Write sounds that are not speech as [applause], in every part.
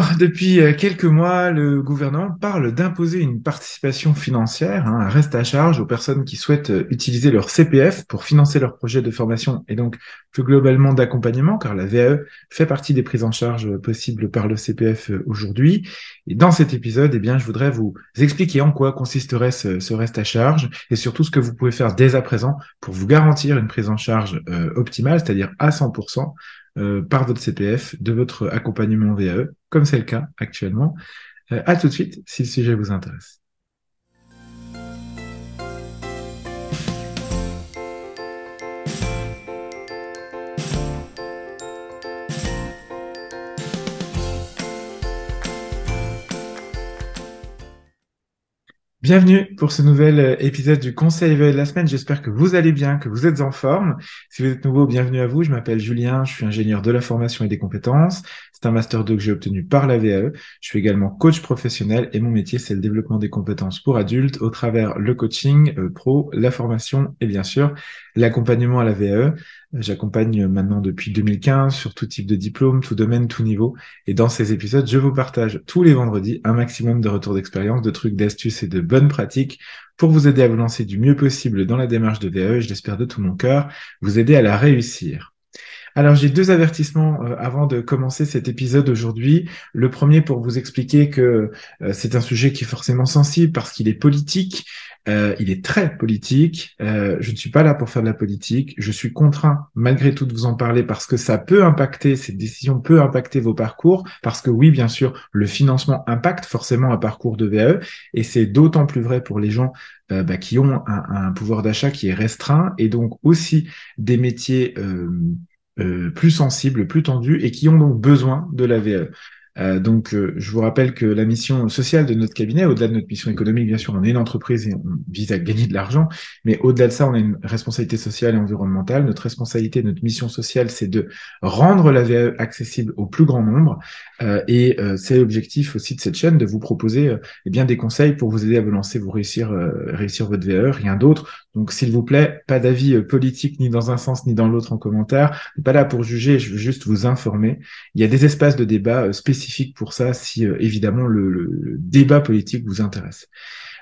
Alors, depuis euh, quelques mois, le gouvernement parle d'imposer une participation financière, hein, un reste à charge aux personnes qui souhaitent euh, utiliser leur CPF pour financer leur projet de formation et donc plus globalement d'accompagnement, car la VAE fait partie des prises en charge possibles par le CPF euh, aujourd'hui. Et dans cet épisode, eh bien, je voudrais vous expliquer en quoi consisterait ce, reste à charge et surtout ce que vous pouvez faire dès à présent pour vous garantir une prise en charge optimale, c'est-à-dire à 100% euh, par votre CPF de votre accompagnement VAE, comme c'est le cas actuellement. Euh, à tout de suite si le sujet vous intéresse. Bienvenue pour ce nouvel euh, épisode du Conseil de la semaine. J'espère que vous allez bien, que vous êtes en forme. Si vous êtes nouveau, bienvenue à vous. Je m'appelle Julien, je suis ingénieur de la formation et des compétences. C'est un master 2 que j'ai obtenu par la VAE. Je suis également coach professionnel et mon métier, c'est le développement des compétences pour adultes au travers le coaching euh, pro, la formation et bien sûr l'accompagnement à la VAE. J'accompagne maintenant depuis 2015 sur tout type de diplôme, tout domaine, tout niveau. Et dans ces épisodes, je vous partage tous les vendredis un maximum de retours d'expérience, de trucs, d'astuces et de bonnes pratiques pour vous aider à vous lancer du mieux possible dans la démarche de VAE. Je l'espère de tout mon cœur, vous aider à la réussir. Alors j'ai deux avertissements euh, avant de commencer cet épisode aujourd'hui. Le premier pour vous expliquer que euh, c'est un sujet qui est forcément sensible parce qu'il est politique, euh, il est très politique. je ne suis pas là pour faire de la politique. Je suis contraint malgré tout de vous en parler parce que ça peut impacter, cette décision peut impacter vos parcours parce que oui, bien sûr, le financement impacte forcément un parcours de VAE et c'est d'autant plus vrai pour les gens bah, qui ont un, pouvoir d'achat qui est restreint et donc aussi des métiers plus sensibles, plus tendus et qui ont donc besoin de la VAE. Euh, donc, euh, je vous rappelle que la mission sociale de notre cabinet, au-delà de notre mission économique, bien sûr, on est une entreprise et on vise à gagner de l'argent, mais au-delà de ça, on a une responsabilité sociale et environnementale. Notre responsabilité, notre mission sociale, c'est de rendre la VAE accessible au plus grand nombre. Euh, et c'est l'objectif aussi de cette chaîne, de vous proposer eh bien des conseils pour vous aider à vous lancer, vous réussir, réussir votre VAE, rien d'autre. Donc, s'il vous plaît, pas d'avis politique ni dans un sens ni dans l'autre en commentaire. Pas là pour juger, je veux juste vous informer. Il y a des espaces de débat spécifiques pour ça si euh, évidemment le, débat politique vous intéresse.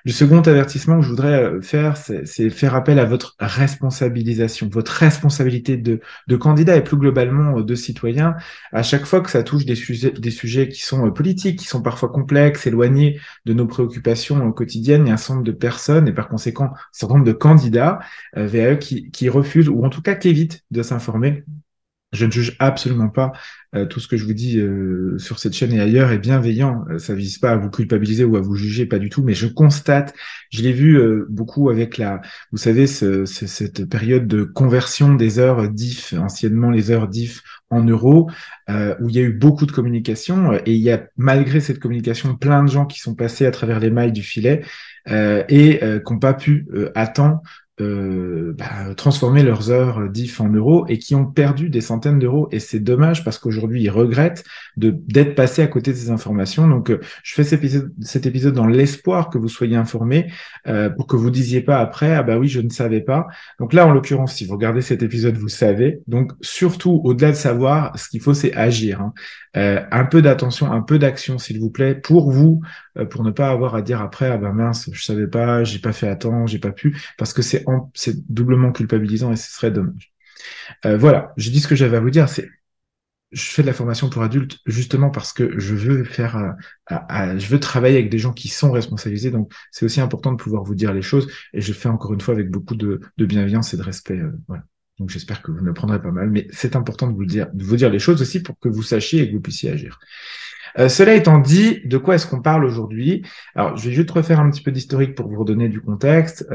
Le second avertissement que je voudrais euh, faire, c'est faire appel à votre responsabilisation, votre responsabilité de, candidat et plus globalement euh, de citoyen. À chaque fois que ça touche des sujets, des sujets qui sont politiques, qui sont parfois complexes, éloignés de nos préoccupations quotidiennes, il y a un certain nombre de personnes et par conséquent un certain nombre de candidats VAE qui, qui refusent ou en tout cas qui évitent de s'informer je ne juge absolument pas euh, tout ce que je vous dis euh, sur cette chaîne et ailleurs est bienveillant. Euh, ça vise pas à vous culpabiliser ou à vous juger, pas du tout. Mais je constate, je l'ai vu beaucoup avec la, vous savez, ce, cette période de conversion des heures diff, anciennement les heures diff en euros, où il y a eu beaucoup de communication et il y a malgré cette communication plein de gens qui sont passés à travers les mailles du filet et qui n'ont pas pu attendre euh, bah, transformer leurs heures diff en euros et qui ont perdu des centaines d'euros. Et c'est dommage parce qu'aujourd'hui, ils regrettent d'être passés à côté de ces informations. Donc, euh, je fais cet épisode, cet épisode dans l'espoir que vous soyez informés euh, pour que vous disiez pas après, ah bah oui, je ne savais pas. Donc là, en l'occurrence, si vous regardez cet épisode, vous savez. Donc, surtout, au-delà de savoir, ce qu'il faut, c'est agir. Hein. Euh, un peu d'attention, un peu d'action, s'il vous plaît, pour vous, euh, pour ne pas avoir à dire après, ah ben mince, je savais pas, j'ai pas fait à temps, j'ai pas pu, parce que c'est c'est doublement culpabilisant et ce serait dommage. Euh, voilà, j'ai dit ce que j'avais à vous dire. C'est je fais de la formation pour adultes justement parce que je veux faire, je veux travailler avec des gens qui sont responsabilisés. Donc, c'est aussi important de pouvoir vous dire les choses. Et je fais encore une fois avec beaucoup de, bienveillance et de respect. voilà. Donc j'espère que vous ne prendrez pas mal, mais c'est important de vous, dire, de vous dire les choses aussi pour que vous sachiez et que vous puissiez agir. Euh, cela étant dit, de quoi est-ce qu'on parle aujourd'hui? Alors, je vais juste refaire un petit peu d'historique pour vous redonner du contexte.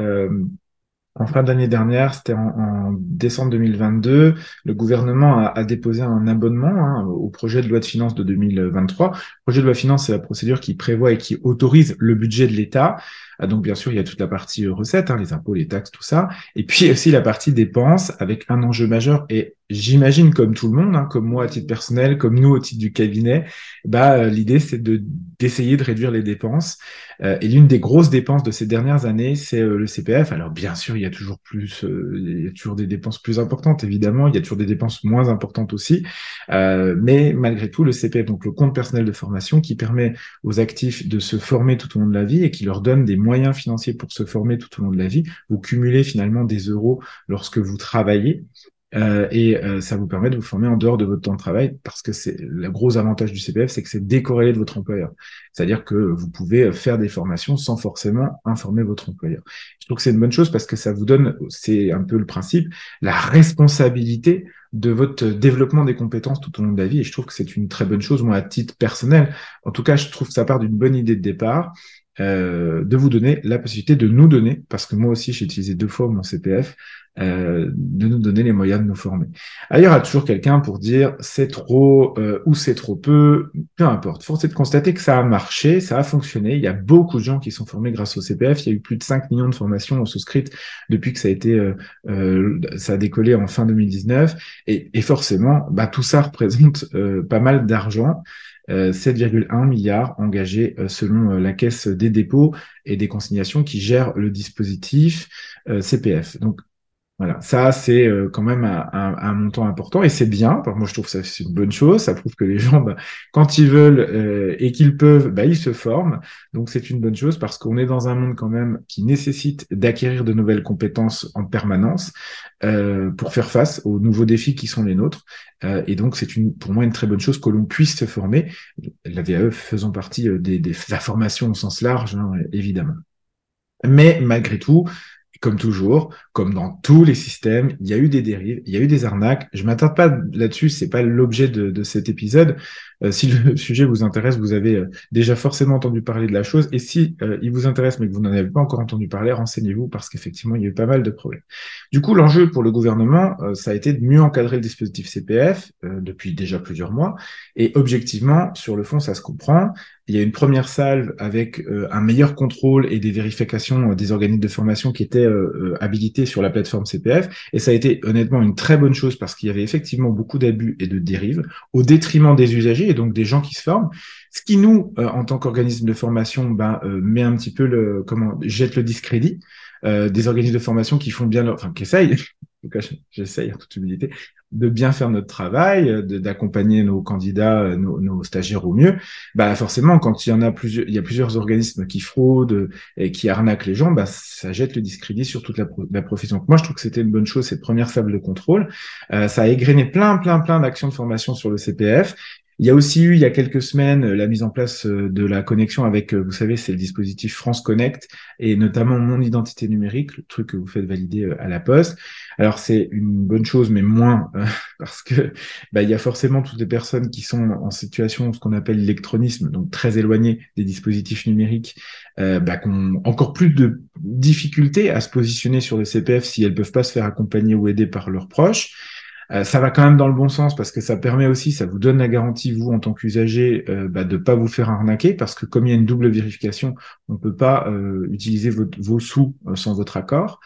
En fin d'année dernière, c'était en, décembre 2022, le gouvernement a, déposé un abonnement hein, au projet de loi de finances de 2023. Le projet de loi de finances, c'est la procédure qui prévoit et qui autorise le budget de l'État. Ah, donc bien sûr, il y a toute la partie recettes, hein, les impôts, les taxes, tout ça, et puis aussi la partie dépenses avec un enjeu majeur et j'imagine comme tout le monde, hein, comme moi à titre personnel, comme nous au titre du cabinet, bah euh, l'idée c'est de d'essayer de réduire les dépenses. Euh, et l'une des grosses dépenses de ces dernières années, c'est euh, le CPF. Alors bien sûr, il y a toujours plus, il y a toujours des dépenses plus importantes évidemment, il y a toujours des dépenses moins importantes aussi, mais malgré tout le CPF, donc le compte personnel de formation, qui permet aux actifs de se former tout au long de la vie et qui leur donne des moyens financiers pour se former tout au long de la vie. Vous cumulez finalement des euros lorsque vous travaillez. Euh, et euh, ça vous permet de vous former en dehors de votre temps de travail parce que c'est le gros avantage du CPF, c'est que c'est décorrélé de votre employeur. C'est-à-dire que vous pouvez faire des formations sans forcément informer votre employeur. Je trouve que c'est une bonne chose parce que ça vous donne, c'est un peu le principe, la responsabilité de votre développement des compétences tout au long de la vie. Et je trouve que c'est une très bonne chose, moi, à titre personnel. En tout cas, je trouve que ça part d'une bonne idée de départ. Euh, de vous donner la possibilité de nous donner, parce que moi aussi j'ai utilisé deux fois mon CPF, euh, de nous donner les moyens de nous former. Alors, il y aura toujours quelqu'un pour dire c'est trop euh, ou c'est trop peu, peu importe. Force est de constater que ça a marché, ça a fonctionné. Il y a beaucoup de gens qui sont formés grâce au CPF. Il y a eu plus de 5 millions de formations souscrites depuis que ça a été, ça a décollé en fin 2019. Et, et forcément, bah, tout ça représente pas mal d'argent. 7,1 milliards engagés selon la Caisse des dépôts et des consignations qui gère le dispositif CPF. Donc voilà, ça c'est euh, quand même un, un, montant important et c'est bien. moi je trouve ça c'est une bonne chose. Ça prouve que les [laughs] gens, bah, quand ils veulent euh, et qu'ils peuvent, bah, ils se forment. Donc c'est une bonne chose parce qu'on est dans un monde quand même qui nécessite d'acquérir de nouvelles compétences en permanence euh, pour faire face aux nouveaux défis qui sont les nôtres. et donc c'est une, pour moi une très bonne chose que l'on puisse se former. La VAE faisant partie des, des, de la formation au sens large, hein, évidemment. Mais malgré tout, comme toujours, comme dans tous les systèmes, il y a eu des dérives, il y a eu des arnaques. Je m'attarde pas là-dessus, c'est pas l'objet de, cet épisode. Euh, si le [laughs] sujet vous intéresse, vous avez euh, déjà forcément entendu parler de la chose. Et si euh, il vous intéresse, mais que vous n'en avez pas encore entendu parler, renseignez-vous parce qu'effectivement, il y a eu pas mal de problèmes. Du coup, l'enjeu pour le gouvernement, ça a été de mieux encadrer le dispositif CPF depuis déjà plusieurs mois. Et objectivement, sur le fond, ça se comprend. Il y a une première salve avec un meilleur contrôle et des vérifications des organismes de formation qui étaient habilités sur la plateforme CPF. Et ça a été honnêtement une très bonne chose parce qu'il y avait effectivement beaucoup d'abus et de dérives au détriment des usagers et donc des gens qui se forment. Ce qui nous, euh, en tant qu'organisme de formation, ben, euh, met un petit peu le, comment, jette le discrédit euh, des organismes de formation qui font bien leur, enfin, qui essayent, en tout cas, j'essaye en toute humilité, de bien faire notre travail, d'accompagner nos candidats, nos, nos, stagiaires au mieux. Bah forcément, quand il y en a plusieurs, il y a plusieurs organismes qui fraudent et qui arnaquent les gens, bah ça jette le discrédit sur toute la, profession. Moi, je trouve que c'était une bonne chose cette première sable de contrôle. Euh, ça a égrené plein, plein, plein d'actions de formation sur le CPF. Il y a aussi eu, il y a quelques semaines, la mise en place euh, de la connexion avec, euh, vous savez, c'est le dispositif France Connect et notamment mon identité numérique, le truc que vous faites valider euh, à la poste. Alors c'est une bonne chose, mais moins [laughs] parce que bah, il y a forcément toutes les personnes qui sont en situation ce qu'on appelle l'électronisme, donc très éloignées des dispositifs numériques, euh, bah, qui ont encore plus de difficultés à se positionner sur le CPF si elles peuvent pas se faire accompagner ou aider par leurs proches. Euh, ça va quand même dans le bon sens parce que ça permet aussi, ça vous donne la garantie, vous, en tant qu'usager, euh, bah, de pas vous faire arnaquer parce que comme il y a une double vérification, on peut pas euh, utiliser vos sous euh, sans votre accord.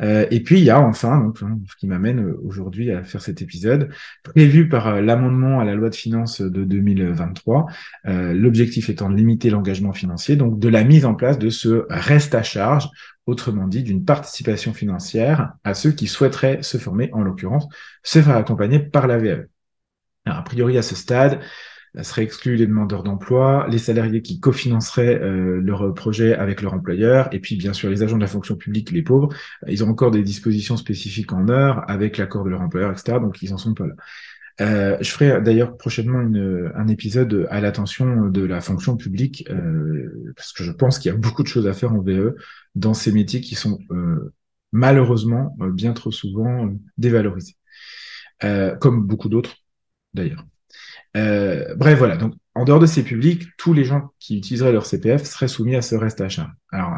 et puis, il y a enfin, donc, hein, ce qui m'amène aujourd'hui à faire cet épisode, prévu par l'amendement à la loi de finances de 2023, l'objectif étant de limiter l'engagement financier, donc de la mise en place de ce reste à charge autrement dit d'une participation financière à ceux qui souhaiteraient se former, en l'occurrence, se faire accompagner par la VAE. A priori, à ce stade, seraient exclus les demandeurs d'emploi, les salariés qui cofinanceraient euh, leur projet avec leur employeur, et puis bien sûr les agents de la fonction publique, les pauvres, ils ont encore des dispositions spécifiques en heure avec l'accord de leur employeur, etc. Donc ils en sont pas là. Euh, je ferai d'ailleurs prochainement une, un épisode à l'attention de la fonction publique, euh, parce que je pense qu'il y a beaucoup de choses à faire en VE dans ces métiers qui sont euh, malheureusement euh, bien trop souvent euh, dévalorisés, comme beaucoup d'autres d'ailleurs. bref, voilà. Donc, en dehors de ces publics, tous les gens qui utiliseraient leur CPF seraient soumis à ce reste à charge. Alors,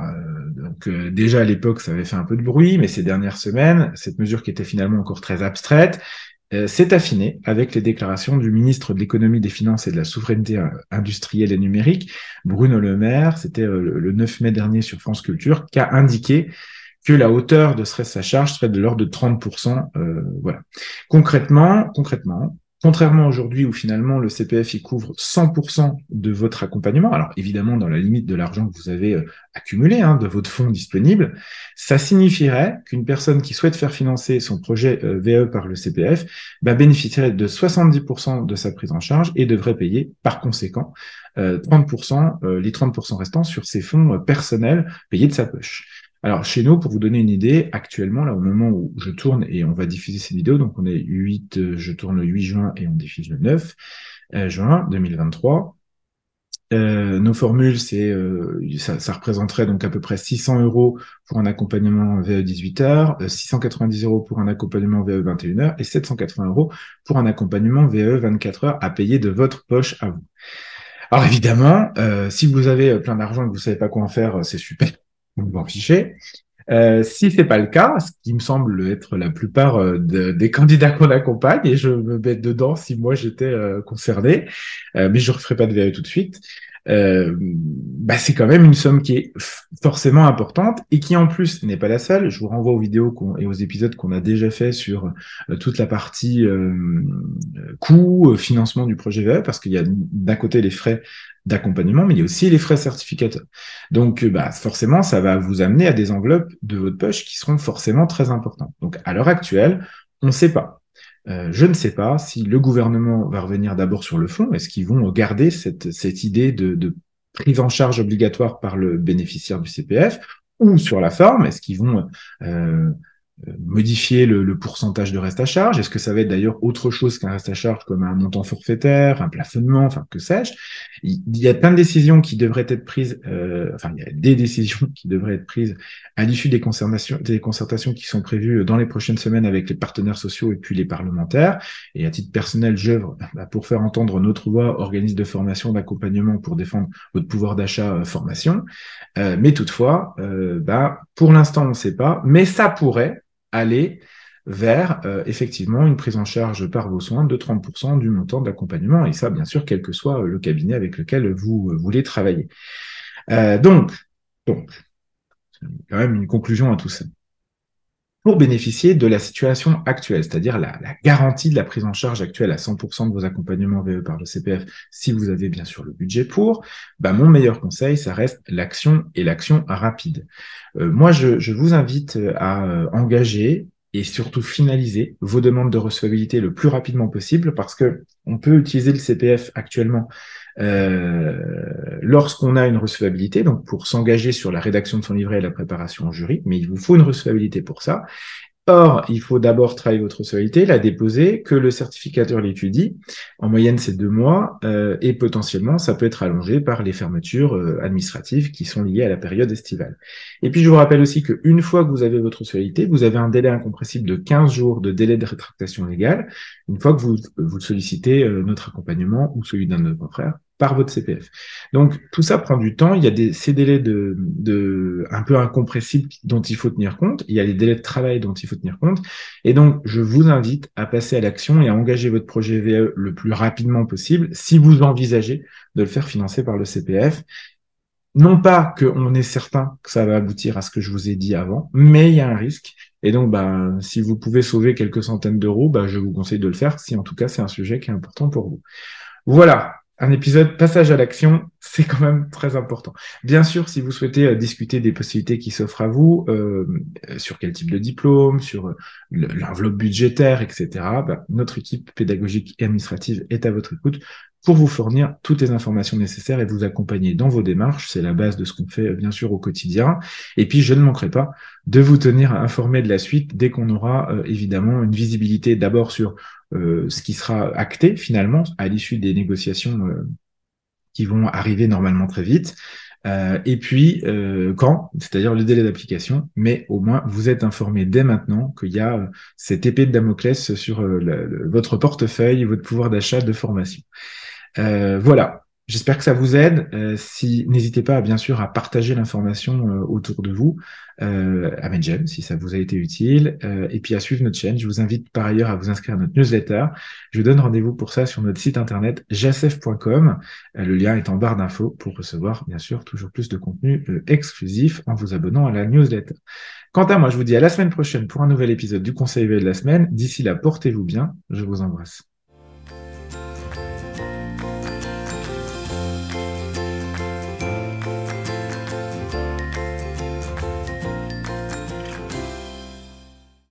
donc déjà à l'époque, ça avait fait un peu de bruit, mais ces dernières semaines, cette mesure qui était finalement encore très abstraite euh, s'est affiné avec les déclarations du ministre de l'économie, des finances et de la souveraineté euh, industrielle et numérique, Bruno Le Maire, c'était euh, le 9 mai dernier sur France Culture, qui a indiqué que la hauteur de reste à charge serait de l'ordre de 30%. voilà. Concrètement, concrètement, Contrairement aujourd'hui où finalement le CPF il couvre 100% de votre accompagnement, alors évidemment dans la limite de l'argent que vous avez euh, accumulé, hein, de votre fonds disponible, ça signifierait qu'une personne qui souhaite faire financer son projet euh, VE par le CPF bah, bénéficierait de 70% de sa prise en charge et devrait payer par conséquent 30%, euh, les 30% restants sur ses fonds personnels payés de sa poche. Alors, chez nous, pour vous donner une idée, actuellement, là, au moment où je tourne et on va diffuser cette vidéo, donc on est 8, euh, je tourne le 8 juin et on diffuse le 9 euh, juin 2023. Euh, nos formules, c'est ça, représenterait donc à peu près 600 euros pour un accompagnement VE 18 heures, 690 euros pour un accompagnement VE 21 heures et 780 euros pour un accompagnement VE 24 heures à payer de votre poche à vous. Alors évidemment, si vous avez plein d'argent et que vous savez pas quoi en faire, c'est super vous vous en fichez. Euh, si c'est pas le cas, ce qui me semble être la plupart euh, des candidats qu'on accompagne, et je me mets dedans si moi j'étais euh, concerné, euh, mais je ne referai pas de vérité tout de suite, bah c'est quand même une somme qui est forcément importante et qui en plus n'est pas la seule. Je vous renvoie aux vidéos et aux épisodes qu'on a déjà fait sur toute la partie coût, financement du projet VE, parce qu'il y a d'un côté les frais d'accompagnement, mais il y a aussi les frais certificateurs. Donc, euh, bah, forcément, ça va vous amener à des enveloppes de votre poche qui seront forcément très importantes. Donc, à l'heure actuelle, on ne sait pas. Euh, je ne sais pas si le gouvernement va revenir d'abord sur le fond. Est-ce qu'ils vont garder cette, cette idée de, de prise en charge obligatoire par le bénéficiaire du CPF ou sur la forme? Est-ce qu'ils vont euh, modifier le, pourcentage de reste à charge Est-ce que ça va être d'ailleurs autre chose qu'un reste à charge comme un montant forfaitaire, un plafonnement, enfin que sais-je? Il y a plein de décisions qui devraient être prises, euh, enfin il y a des décisions qui devraient être prises à l'issue des concertations, des concertations qui sont prévues dans les prochaines semaines avec les partenaires sociaux et puis les parlementaires. Et à titre personnel, j'œuvre bah, pour faire entendre notre voix, organisme de formation, d'accompagnement pour défendre votre pouvoir d'achat euh, formation. mais toutefois, bah, pour l'instant on ne sait pas, mais ça pourrait aller vers euh, effectivement une prise en charge par vos soins de 30% du montant d'accompagnement, et ça bien sûr quel que soit le cabinet avec lequel vous euh, voulez travailler. Euh, donc, donc, quand même une conclusion à tout ça. Pour bénéficier de la situation actuelle, c'est-à-dire la, garantie de la prise en charge actuelle à 100% de vos accompagnements VE par le CPF, si vous avez bien sûr le budget pour, bah, mon meilleur conseil, ça reste l'action et l'action rapide. Euh, moi, je, je, vous invite à euh, engager et surtout finaliser vos demandes de recevabilité le plus rapidement possible parce que on peut utiliser le CPF actuellement euh, lorsqu'on a une recevabilité, donc pour s'engager sur la rédaction de son livret et la préparation en jury, mais il vous faut une recevabilité pour ça. Or, il faut d'abord travailler votre recevabilité, la déposer, que le certificateur l'étudie. En moyenne, c'est deux mois, euh, et potentiellement, ça peut être allongé par les fermetures euh, administratives qui sont liées à la période estivale. Et puis, je vous rappelle aussi qu'une fois que vous avez votre recevabilité, vous avez un délai incompressible de 15 jours de délai de rétractation légale, une fois que vous, vous sollicitez notre accompagnement ou celui d'un de nos confrères par votre CPF. Donc tout ça prend du temps. Il y a des, ces délais de, de un peu incompressibles dont il faut tenir compte. Il y a les délais de travail dont il faut tenir compte. Et donc je vous invite à passer à l'action et à engager votre projet VE le plus rapidement possible si vous envisagez de le faire financer par le CPF. Non pas qu'on est certain que ça va aboutir à ce que je vous ai dit avant, mais il y a un risque. Et donc, bah, si vous pouvez sauver quelques centaines d'euros, bah, je vous conseille de le faire si en tout cas c'est un sujet qui est important pour vous. Voilà, un épisode passage à l'action, [laughs] c'est quand même très important. Bien sûr, si vous souhaitez euh, discuter des possibilités qui s'offrent à vous, euh, sur quel type de diplôme, sur euh, l'enveloppe budgétaire, etc., bah, notre équipe pédagogique et administrative est à votre écoute pour vous fournir toutes les informations nécessaires et vous accompagner dans vos démarches. C'est la base de ce qu'on fait bien sûr au quotidien. Et puis je ne manquerai pas de vous tenir informé de la suite dès qu'on aura évidemment une visibilité d'abord sur euh, ce qui sera acté finalement à l'issue des négociations euh, qui vont arriver normalement très vite. Euh, et puis quand, c'est-à-dire le délai d'application, mais au moins vous êtes informé dès maintenant qu'il y a cette épée de Damoclès sur votre portefeuille, votre pouvoir d'achat de formation. Voilà. J'espère que ça vous aide. Euh, si n'hésitez pas, bien sûr, à partager l'information euh, autour de vous, euh, à mettre si ça vous a été utile, euh, et puis à suivre notre chaîne. Je vous invite par ailleurs à vous inscrire à notre newsletter. Je vous donne rendez-vous pour ça sur notre site internet jacef.com. le lien est en barre d'infos pour recevoir, bien sûr, toujours plus de contenu exclusif en vous abonnant à la newsletter. Quant à moi, je vous dis à la semaine prochaine pour un nouvel épisode du Conseil de la semaine. D'ici là, portez-vous bien. Je vous embrasse.